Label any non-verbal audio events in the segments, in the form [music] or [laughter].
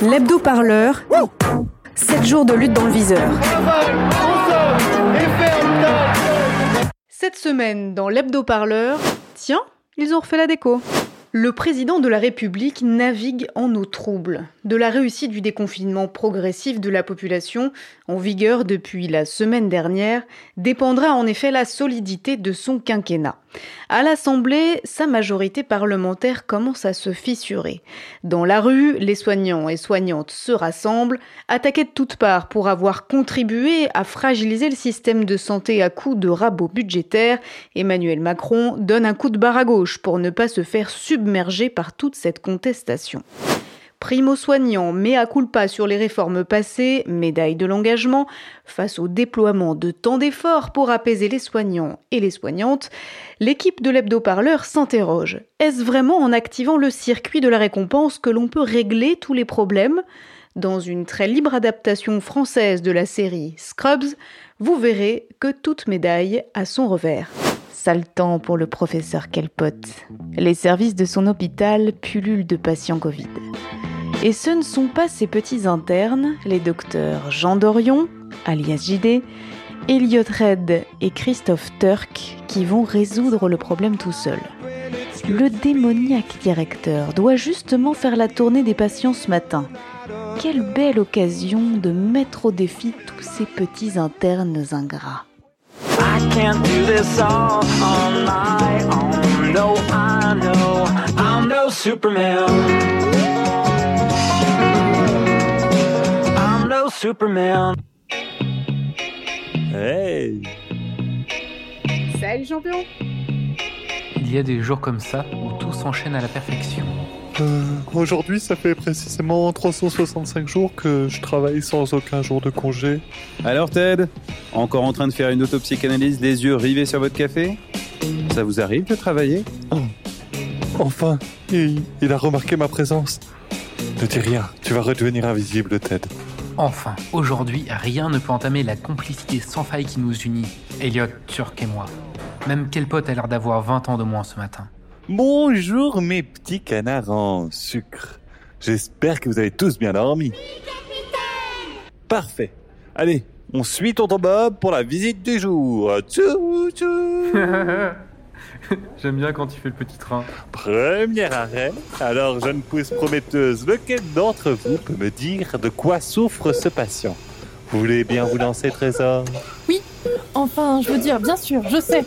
L'hebdo-parleur. 7 jours de lutte dans le viseur. Cette semaine, dans l'hebdo-parleur, tiens, ils ont refait la déco. Le président de la République navigue en eau trouble. De la réussite du déconfinement progressif de la population, en vigueur depuis la semaine dernière, dépendra en effet la solidité de son quinquennat. À l'Assemblée, sa majorité parlementaire commence à se fissurer. Dans la rue, les soignants et soignantes se rassemblent, attaqués de toutes parts pour avoir contribué à fragiliser le système de santé à coups de rabots budgétaires. Emmanuel Macron donne un coup de barre à gauche pour ne pas se faire submerger par toute cette contestation. Primo soignant, à culpa sur les réformes passées, médaille de l'engagement, face au déploiement de tant d'efforts pour apaiser les soignants et les soignantes, l'équipe de l'hebdo-parleur s'interroge. Est-ce vraiment en activant le circuit de la récompense que l'on peut régler tous les problèmes? Dans une très libre adaptation française de la série Scrubs, vous verrez que toute médaille a son revers. Sale temps pour le professeur Kelpot. Les services de son hôpital pullulent de patients Covid. Et ce ne sont pas ces petits internes, les docteurs Jean Dorion, alias JD, Elliot Red et Christophe Turk, qui vont résoudre le problème tout seul. Le démoniaque directeur doit justement faire la tournée des patients ce matin. Quelle belle occasion de mettre au défi tous ces petits internes ingrats. Superman. Hey Salut champion Il y a des jours comme ça où tout s'enchaîne à la perfection. Euh, Aujourd'hui, ça fait précisément 365 jours que je travaille sans aucun jour de congé. Alors Ted, encore en train de faire une autopsychanalyse les yeux rivés sur votre café? Ça vous arrive de travailler? Oh. Enfin, il, il a remarqué ma présence. Ne dis rien, tu vas redevenir invisible, Ted. Enfin, aujourd'hui, rien ne peut entamer la complicité sans faille qui nous unit, Elliot, Turk et moi. Même Kelpot a l'air d'avoir 20 ans de moins ce matin. Bonjour mes petits canards en sucre. J'espère que vous avez tous bien dormi. Parfait. Allez, on suit tonton Bob pour la visite du jour. Tchou, tchou. [laughs] [laughs] J'aime bien quand tu fais le petit train. Premier arrêt. Alors, jeune pousse prometteuse, lequel d'entre vous peut me dire de quoi souffre ce patient? Vous voulez bien vous lancer, Trésor? Oui, enfin, je veux dire, bien sûr, je sais.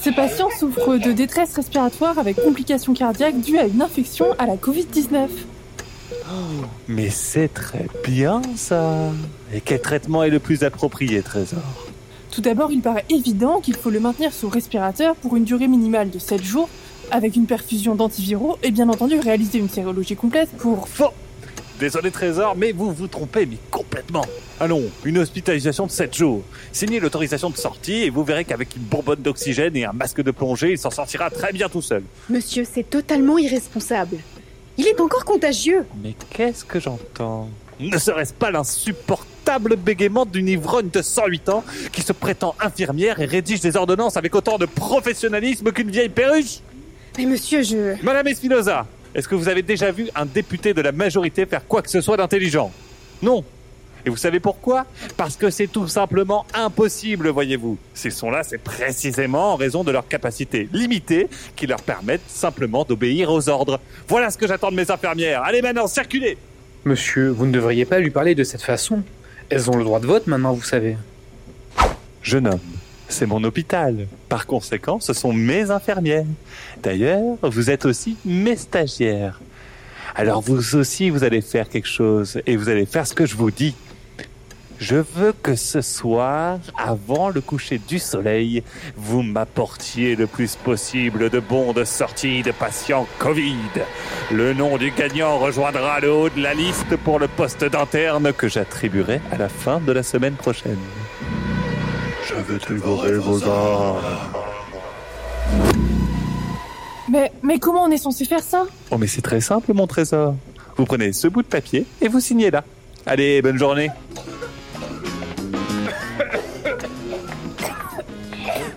Ce patient souffre de détresse respiratoire avec complications cardiaques dues à une infection à la Covid-19. Mais c'est très bien ça. Et quel traitement est le plus approprié, Trésor? Tout d'abord, il paraît évident qu'il faut le maintenir sous respirateur pour une durée minimale de 7 jours, avec une perfusion d'antiviraux et bien entendu réaliser une sérologie complète pour... Faux Désolé Trésor, mais vous vous trompez, mais complètement. Allons, une hospitalisation de 7 jours. Signez l'autorisation de sortie et vous verrez qu'avec une bonbonne d'oxygène et un masque de plongée, il s'en sortira très bien tout seul. Monsieur, c'est totalement irresponsable. Il est encore contagieux. Mais qu'est-ce que j'entends? Ne serait-ce pas l'insupportable bégaiement d'une ivrogne de 108 ans qui se prétend infirmière et rédige des ordonnances avec autant de professionnalisme qu'une vieille perruche Mais monsieur, je... Madame Espinoza, est-ce que vous avez déjà vu un député de la majorité faire quoi que ce soit d'intelligent? Non. Et vous savez pourquoi? Parce que c'est tout simplement impossible, voyez-vous. Ces sons-là, c'est précisément en raison de leurs capacités limitées qui leur permettent simplement d'obéir aux ordres. Voilà ce que j'attends de mes infirmières. Allez maintenant, circulez Monsieur, vous ne devriez pas lui parler de cette façon. Elles ont le droit de vote maintenant, vous savez. Jeune homme, c'est mon hôpital. Par conséquent, ce sont mes infirmières. D'ailleurs, vous êtes aussi mes stagiaires. Alors vous aussi, vous allez faire quelque chose et vous allez faire ce que je vous dis. Je veux que ce soir, avant le coucher du soleil, vous m'apportiez le plus possible de bons de sortie de patients Covid. Le nom du gagnant rejoindra le haut de la liste pour le poste d'interne que j'attribuerai à la fin de la semaine prochaine. Je veux dévorer vos âmes. Mais, mais comment on est censé faire ça? Oh mais c'est très simple mon trésor. Vous prenez ce bout de papier et vous signez là. Allez, bonne journée.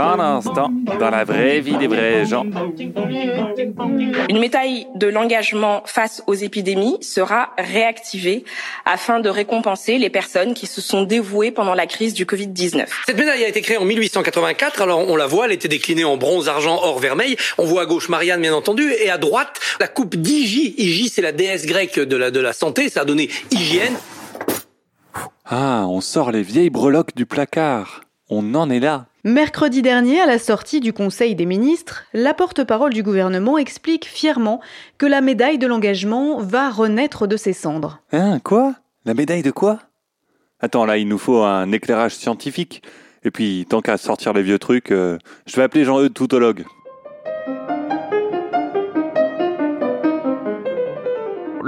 Pendant ce temps, dans la vraie vie des vrais gens. Une médaille de l'engagement face aux épidémies sera réactivée afin de récompenser les personnes qui se sont dévouées pendant la crise du Covid-19. Cette médaille a été créée en 1884, alors on la voit, elle était déclinée en bronze, argent, or, vermeil. On voit à gauche Marianne, bien entendu, et à droite, la coupe d'Hygie. Hygie, c'est la déesse grecque de la, de la santé, ça a donné hygiène. Ah, on sort les vieilles breloques du placard. On en est là. Mercredi dernier, à la sortie du Conseil des ministres, la porte-parole du gouvernement explique fièrement que la médaille de l'engagement va renaître de ses cendres. Hein, quoi? La médaille de quoi? Attends, là, il nous faut un éclairage scientifique. Et puis, tant qu'à sortir les vieux trucs, euh, je vais appeler Jean-Eudes Toutologue.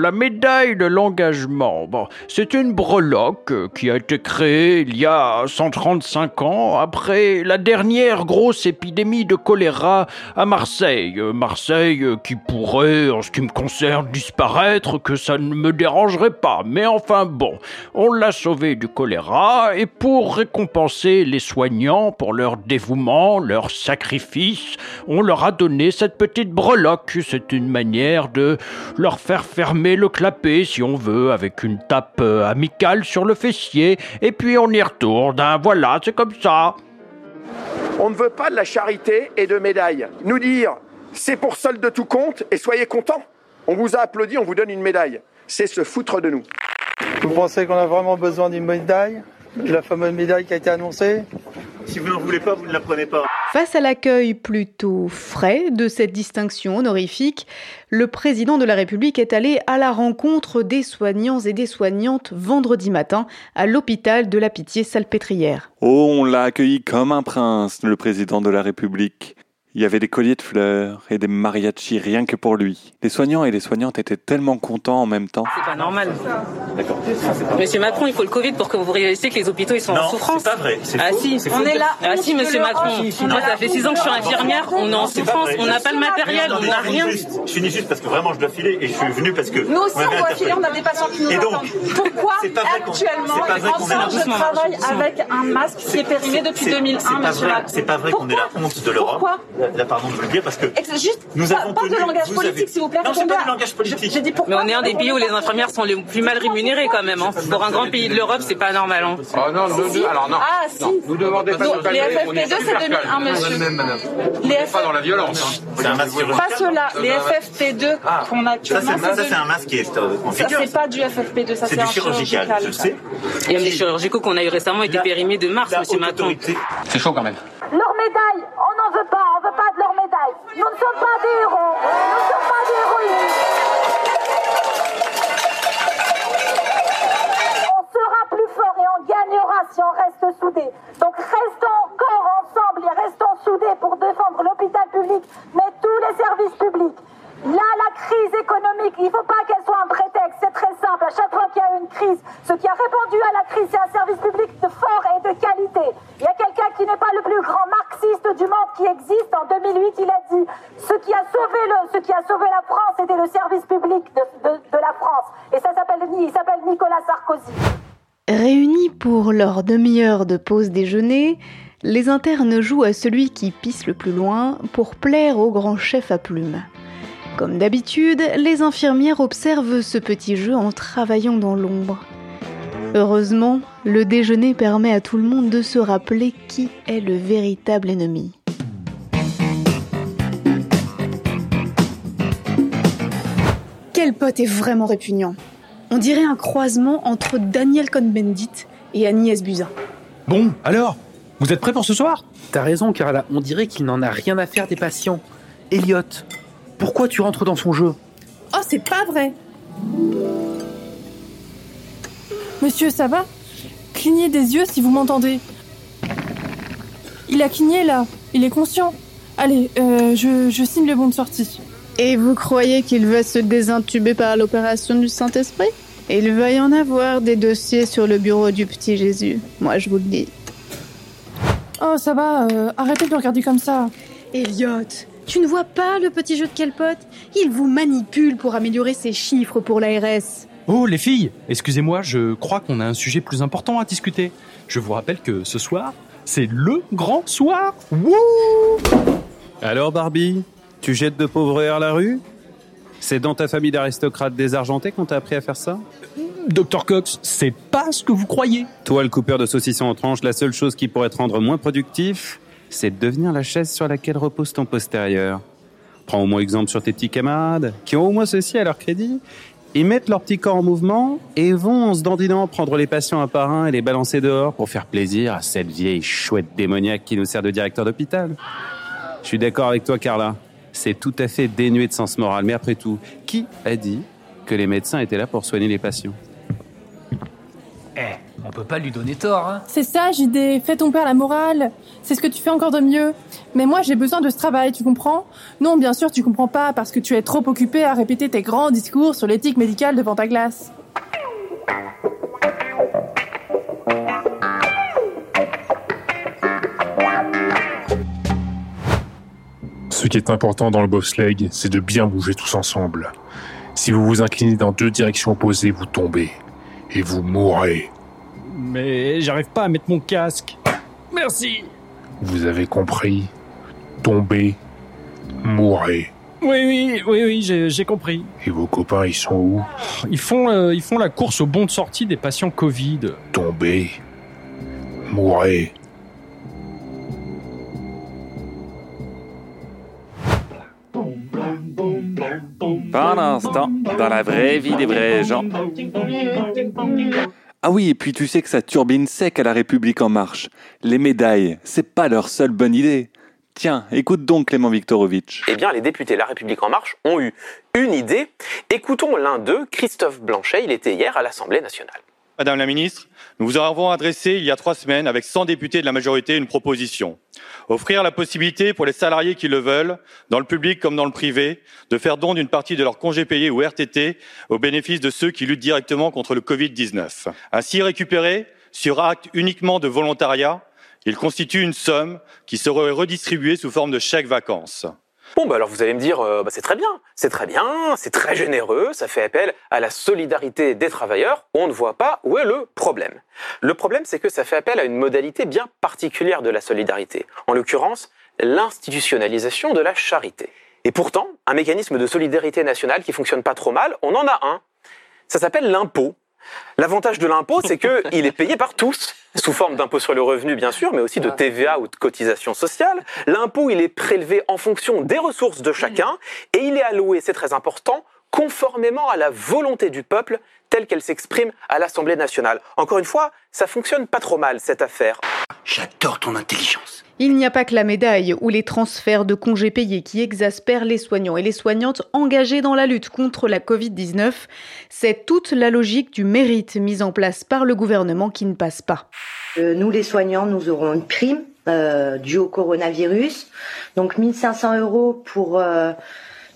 La médaille de l'engagement, bon, c'est une breloque euh, qui a été créée il y a 135 ans après la dernière grosse épidémie de choléra à Marseille. Euh, Marseille euh, qui pourrait, en ce qui me concerne, disparaître, que ça ne me dérangerait pas. Mais enfin bon, on l'a sauvé du choléra et pour récompenser les soignants pour leur dévouement, leur sacrifice, on leur a donné cette petite breloque. C'est une manière de leur faire fermer le clapet si on veut, avec une tape euh, amicale sur le fessier, et puis on y retourne. hein, voilà, c'est comme ça. On ne veut pas de la charité et de médailles. Nous dire c'est pour solde de tout compte et soyez contents. On vous a applaudi, on vous donne une médaille. C'est se foutre de nous. Vous pensez qu'on a vraiment besoin d'une médaille? La fameuse médaille qui a été annoncée Si vous n'en voulez pas, vous ne la prenez pas. Face à l'accueil plutôt frais de cette distinction honorifique, le président de la République est allé à la rencontre des soignants et des soignantes vendredi matin à l'hôpital de la Pitié-Salpêtrière. Oh, on l'a accueilli comme un prince, le président de la République. Il y avait des colliers de fleurs et des mariachis rien que pour lui. Les soignants et les soignantes étaient tellement contents en même temps. C'est pas normal. D'accord. Monsieur Macron, il faut le Covid pour que vous réalisiez que les hôpitaux ils sont en Non, souffrance. c'est pas vrai. C'est Ah faux. si, on est là. Ah si, On monsieur. Macron. Si, si, Moi, ça fait six ans que je suis infirmière. On est en souffrance. On n'a pas le matériel. On n'a rien. juste- Je finis juste parce que vraiment je dois filer et je suis venu parce que. Nous aussi, on doit filer, on a des patients qui nous Et donc, attendent. Pourquoi actuellement, ensemble, je travaille avec un masque qui est périmé depuis C'est- 2001, c'est pas monsieur vrai- Macron C'est pas vrai qu'on est la honte de l'Europe. Là, pardon de vous le dire parce que. Juste, Nous pas, avons pas de tenu- langage vous politique, avez- s'il vous plaît. Non, c'est pas du langage politique. J'ai dit Mais pourquoi on est un des pays où les infirmières sont les plus mal rémunérées quand même. hein. Pour un grand pays de l'Europe, c'est pas normal. hein. Oh non, nous, Si. alors non. Ah, si. Non, Nous demandez pas de les calmer, on est FFP2, c'est super 2001, calme. monsieur. Les On est pas dans la violence. Hein. C'est un masque. Pas ceux-là, les FFP2 qu'on a Ça, actuellement. c'est ça, de- c'est un masque qui est euh, en Ça, c'est pas du FFP2, ça C'est un chirurgical, je le sais. Et même les chirurgicaux qu'on a eu récemment étaient périmés de mars, monsieur Macron. C'est chaud quand même. Leur médaille, on n'en veut pas, on veut pas de leur médaille. Nous ne sommes pas des héros, nous ne sommes pas des héroïnes. On sera plus fort et on gagnera si on reste soudés. Donc restons encore ensemble et restons soudés pour défendre l'hôpital public, mais tous les services publics. Là, la crise économique, il ne faut pas qu'elle soit un prétexte, c'est très simple. À chaque fois qu'il y a une crise, ce qui a répondu à la crise, c'est un service public de fort et de qualité. Il y a quelqu'un qui n'est pas le plus grand marxiste du monde qui existe. En 2008, il a dit ce qui a sauvé, le, ce qui a sauvé la France, c'était le service public de, de- de la France. Et ça s'appelle, il s'appelle Nicolas Sarkozy. Réunis pour leur demi-heure de pause déjeuner, les internes jouent à celui qui pisse le plus loin pour plaire au grand chef à plumes. Comme d'habitude, les infirmières observent ce petit jeu en travaillant dans l'ombre. Heureusement, le déjeuner permet à tout le monde de se rappeler qui est le véritable ennemi. Quel pote est vraiment répugnant? On dirait un croisement entre Daniel Cohn-Bendit et Agnès Buzyn. Bon, alors Vous êtes prêts pour ce soir? T'as raison, Carla. On dirait qu'il n'en a rien à faire des patients. Elliot, pourquoi tu rentres dans son jeu? Oh, c'est pas vrai Monsieur, ça va? Clignez des yeux si vous m'entendez. Il a cligné là. Il est conscient. Allez, euh, je, je signe le bon de sortie. Et vous croyez qu'il va se désintuber par l'opération du Saint-Esprit? Il va y en avoir des dossiers sur le bureau du petit Jésus. Moi, je vous le dis. Oh, ça va, euh, arrêtez de me regarder comme ça. Elliot, tu ne vois pas le petit jeu de Kelpot Il vous manipule pour améliorer ses chiffres pour l'ARS. Oh les filles, excusez-moi, je crois qu'on a un sujet plus important à discuter. Je vous rappelle que ce soir, C'est le grand soir. Wouh Alors Barbie, tu jettes de pauvres à la rue? C'est dans ta famille d'aristocrates désargentés qu'on t'a appris à faire ça? Docteur Cox, c'est pas ce que vous croyez. Toi, le coupeur de saucissons en tranches, la seule chose qui pourrait te rendre moins productif, c'est de devenir la chaise sur laquelle repose ton postérieur. Prends au moins exemple sur tes petits camarades, qui ont au moins ceci à leur crédit. Ils mettent leur petit corps en mouvement et vont en se dandinant prendre les patients un par un et les balancer dehors pour faire plaisir à cette vieille chouette démoniaque qui nous sert de directeur d'hôpital. Je suis d'accord avec toi, Carla. C'est tout à fait dénué de sens moral. Mais après tout, qui a dit que les médecins étaient là pour soigner les patients Eh, on peut pas lui donner tort, hein. C'est ça, JD. Fais ton père la morale. C'est ce que tu fais encore de mieux. Mais moi, j'ai besoin de ce travail, tu comprends? Non, bien sûr, tu comprends pas parce que tu es trop occupé à répéter tes grands discours sur l'éthique médicale devant ta glace. Ce qui est important dans le bobsleigh, c'est de bien bouger tous ensemble. Si vous vous inclinez dans deux directions opposées, vous tombez. Et vous mourrez. Mais j'arrive pas à mettre mon casque. Merci. Vous avez compris Tombez, mourrez. Oui, oui, oui, oui, j'ai j'ai compris. Et vos copains, ils sont où? Ils font, euh, ils font la course au bon de sortie des patients Covid. Tombez, mourrez. Pendant ce temps, dans la vraie vie des vrais gens. Ah oui, et puis tu sais que ça turbine sec à la République en marche. Les médailles, c'est pas leur seule bonne idée. Tiens, écoute donc Clément Viktorovitch. Eh bien, les députés La République En Marche ont eu une idée. Écoutons l'un d'eux, Christophe Blanchet. Il était hier à l'Assemblée nationale. Madame la ministre, nous vous avons adressé il y a trois semaines avec 100 députés de la majorité une proposition. Offrir la possibilité pour les salariés qui le veulent, dans le public comme dans le privé, de faire don d'une partie de leur congé payé ou RTT au bénéfice de ceux qui luttent directement contre le Covid-19. Ainsi récupéré, sur acte uniquement de volontariat, il constitue une somme qui serait redistribuée sous forme de chèque vacances. Bon, bah alors vous allez me dire, euh, bah c'est très bien, c'est très bien, c'est très généreux, ça fait appel à la solidarité des travailleurs. On ne voit pas où est le problème. Le problème, c'est que ça fait appel à une modalité bien particulière de la solidarité. En l'occurrence, l'institutionnalisation de la charité. Et pourtant, un mécanisme de solidarité nationale qui fonctionne pas trop mal, on en a un. Ça s'appelle l'impôt. L'avantage de l'impôt, c'est qu'il [laughs] est payé par tous, sous forme d'impôt sur le revenu, bien sûr, mais aussi de TVA ou de cotisation sociale. L'impôt, il est prélevé en fonction des ressources de chacun, et il est alloué, c'est très important, conformément à la volonté du peuple telle qu'elle s'exprime à l'Assemblée nationale. Encore une fois, ça fonctionne pas trop mal, cette affaire. J'adore ton intelligence. Il n'y a pas que la médaille ou les transferts de congés payés qui exaspèrent les soignants et les soignantes engagés dans la lutte contre la Covid-19. C'est toute la logique du mérite mise en place par le gouvernement qui ne passe pas. Euh, nous, les soignants, nous aurons une prime euh, due au coronavirus. Donc 1500 euros pour euh,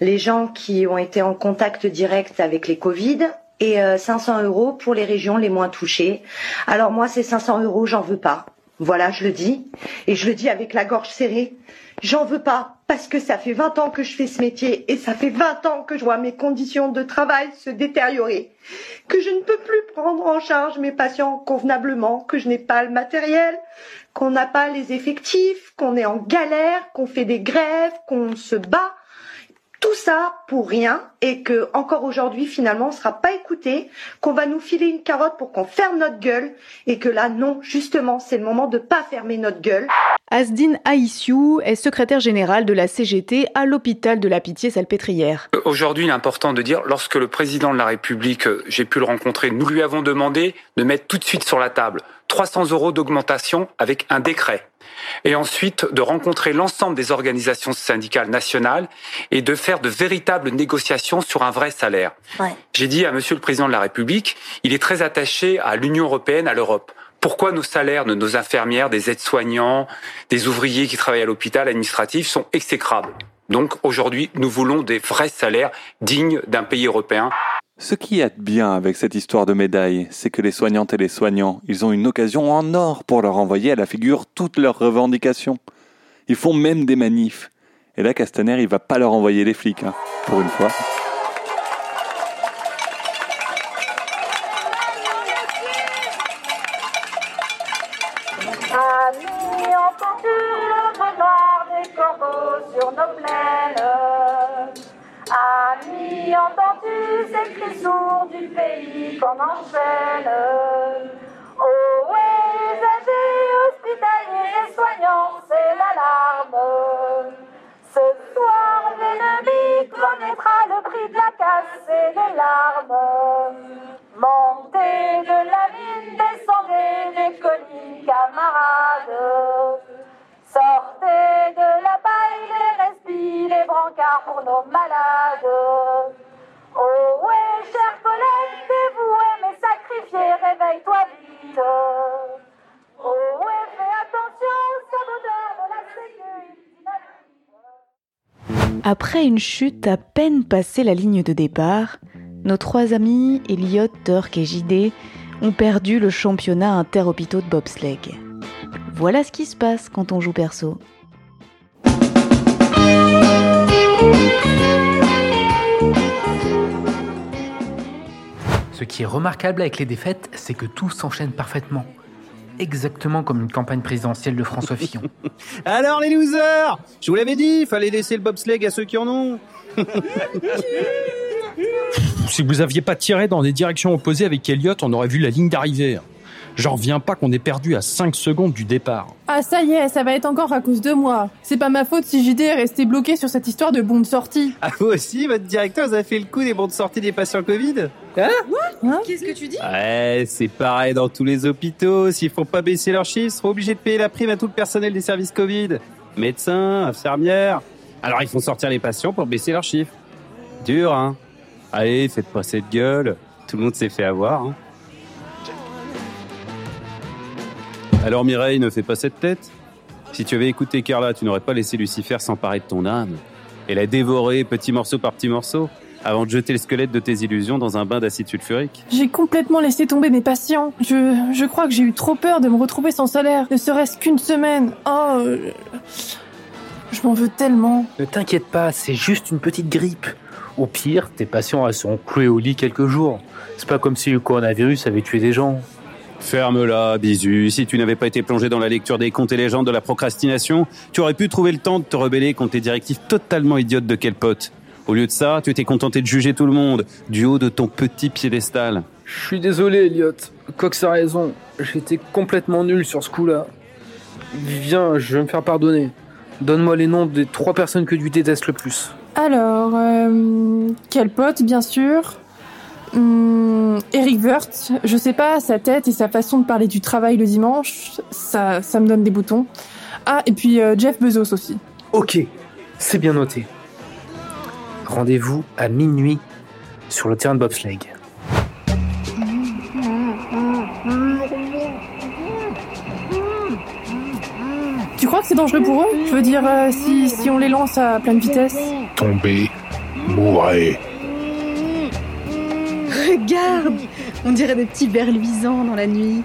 les gens qui ont été en contact direct avec les Covid et euh, 500 euros pour les régions les moins touchées. Alors moi, ces 500 euros, j'en veux pas. Voilà, je le dis. Et je le dis avec la gorge serrée. J'en veux pas parce que ça fait 20 ans que je fais ce métier et ça fait 20 ans que je vois mes conditions de travail se détériorer. Que je ne peux plus prendre en charge mes patients convenablement, que je n'ai pas le matériel, qu'on n'a pas les effectifs, qu'on est en galère, qu'on fait des grèves, qu'on se bat. Tout ça pour rien et que encore aujourd'hui finalement on sera pas écouté, qu'on va nous filer une carotte pour qu'on ferme notre gueule et que là non justement c'est le moment de pas fermer notre gueule. Asdine Aïssiou est secrétaire générale de la CGT à l'hôpital de la Pitié-Salpêtrière. Aujourd'hui, il est important de dire, lorsque le président de la République, euh, j'ai pu le rencontrer, nous lui avons demandé de mettre tout de suite sur la table 300 euros d'augmentation avec un décret. Et ensuite, de rencontrer l'ensemble des organisations syndicales nationales et de faire de véritables négociations sur un vrai salaire. J'ai dit à Monsieur le Président de la République, il est très attaché à l'Union européenne, à l'Europe. Pourquoi nos salaires de nos infirmières, des aides-soignants, des ouvriers qui travaillent à l'hôpital administratif sont exécrables? Donc aujourd'hui, nous voulons des vrais salaires dignes d'un pays européen. Ce qui est bien avec cette histoire de médaille, c'est que les soignantes et les soignants, ils ont une occasion en or pour leur envoyer à la figure toutes leurs revendications. Ils font même des manifs. Et là, Castaner, il va pas leur envoyer les flics, hein, pour une fois. Pays qu'on enchaîne Oh usagers, hospitaliers soignants, c'est l'alarme. Ce soir, l'ennemi connaîtra le prix de la casse et des larmes. Montez de la ville, descendez des collines, camarades. Sortez de la paille, les respires, les brancards pour nos malades. Après une chute à peine passée la ligne de départ, nos trois amis, Elliot, Turk et JD, ont perdu le championnat interhôpitaux de bobsleigh. Voilà ce qui se passe quand on joue perso. Ce qui est remarquable avec les défaites, c'est que tout s'enchaîne parfaitement. Exactement comme une campagne présidentielle de François Fillon. [laughs] Alors les losers Je vous l'avais dit, fallait laisser le bobsleigh à ceux qui en ont. [laughs] Si vous aviez pas tiré dans des directions opposées avec Elliot, on aurait vu la ligne d'arrivée. J'en reviens pas qu'on ait perdu à 5 secondes du départ. Ah ça y est, ça va être encore à cause de moi. C'est pas ma faute si JD est resté bloqué sur cette histoire de bon de sortie. Ah vous aussi, votre directeur vous a fait le coup des bons de sortie des patients Covid Hein Qu'est-ce que tu dis Ouais, c'est pareil dans tous les hôpitaux. S'ils font pas baisser leurs chiffres, ils seront obligés de payer la prime à tout le personnel des services Covid. Médecins, infirmières. Alors ils font sortir les patients pour baisser leurs chiffres. Dur, hein Allez, faites pas cette gueule. Tout le monde s'est fait avoir. Hein. Alors Mireille, ne fais pas cette tête. Si tu avais écouté Carla, tu n'aurais pas laissé Lucifer s'emparer de ton âme et la dévorer petit morceau par petit morceau avant de jeter le squelette de tes illusions dans un bain d'acide sulfurique. J'ai complètement laissé tomber mes patients. Je, je crois que j'ai eu trop peur de me retrouver sans salaire, ne serait-ce qu'une semaine. Oh, euh, je m'en veux tellement. Ne t'inquiète pas, c'est juste une petite grippe. Au pire, tes patients resteront cloués au lit quelques jours. C'est pas comme si le coronavirus avait tué des gens. Ferme-la, bisu. Si tu n'avais pas été plongé dans la lecture des contes et légendes de la procrastination, tu aurais pu trouver le temps de te rebeller contre tes directives totalement idiotes de quel pote. Au lieu de ça, tu t'es contenté de juger tout le monde, du haut de ton petit piédestal. Je suis désolé, Elliot. Cox a raison. J'étais complètement nul sur ce coup-là. Viens, je vais me faire pardonner. Donne-moi les noms des trois personnes que tu détestes le plus. Alors, euh, quel pote, bien sûr. Hum, Eric Wirth, je sais pas, sa tête et sa façon de parler du travail le dimanche, ça, ça me donne des boutons. Ah, et puis euh, Jeff Bezos aussi. Ok, c'est bien noté. Rendez-vous à minuit sur le terrain de bobsleigh. Tu crois que c'est dangereux pour eux? Je veux dire, euh, si, si on les lance à pleine vitesse Tombez, mourrez. Regarde On dirait des petits vers luisants dans la nuit.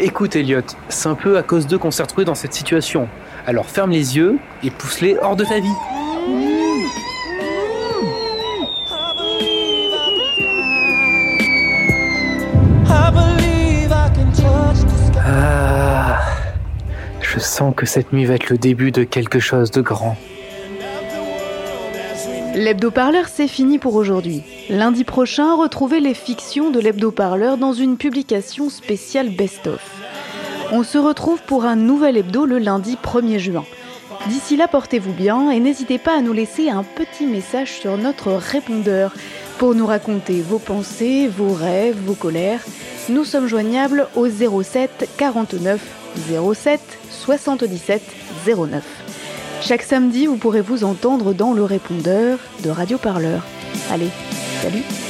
Écoute, Elliot, c'est un peu à cause d'eux qu'on s'est retrouvés dans cette situation. Alors ferme les yeux et pousse-les hors de ta vie. Ah, je sens que cette nuit va être le début de quelque chose de grand. L'hebdo-parleur, c'est fini pour aujourd'hui. Lundi prochain, retrouvez les fictions de l'hebdo-parleur dans une publication spéciale best-of. On se retrouve pour un nouvel hebdo le lundi 1er juin. D'ici là, portez-vous bien et n'hésitez pas à nous laisser un petit message sur notre répondeur pour nous raconter vos pensées, vos rêves, vos colères. Nous sommes joignables au 07 49 07 77 09. Chaque samedi, vous pourrez vous entendre dans le répondeur de Radio Parleur. Allez, salut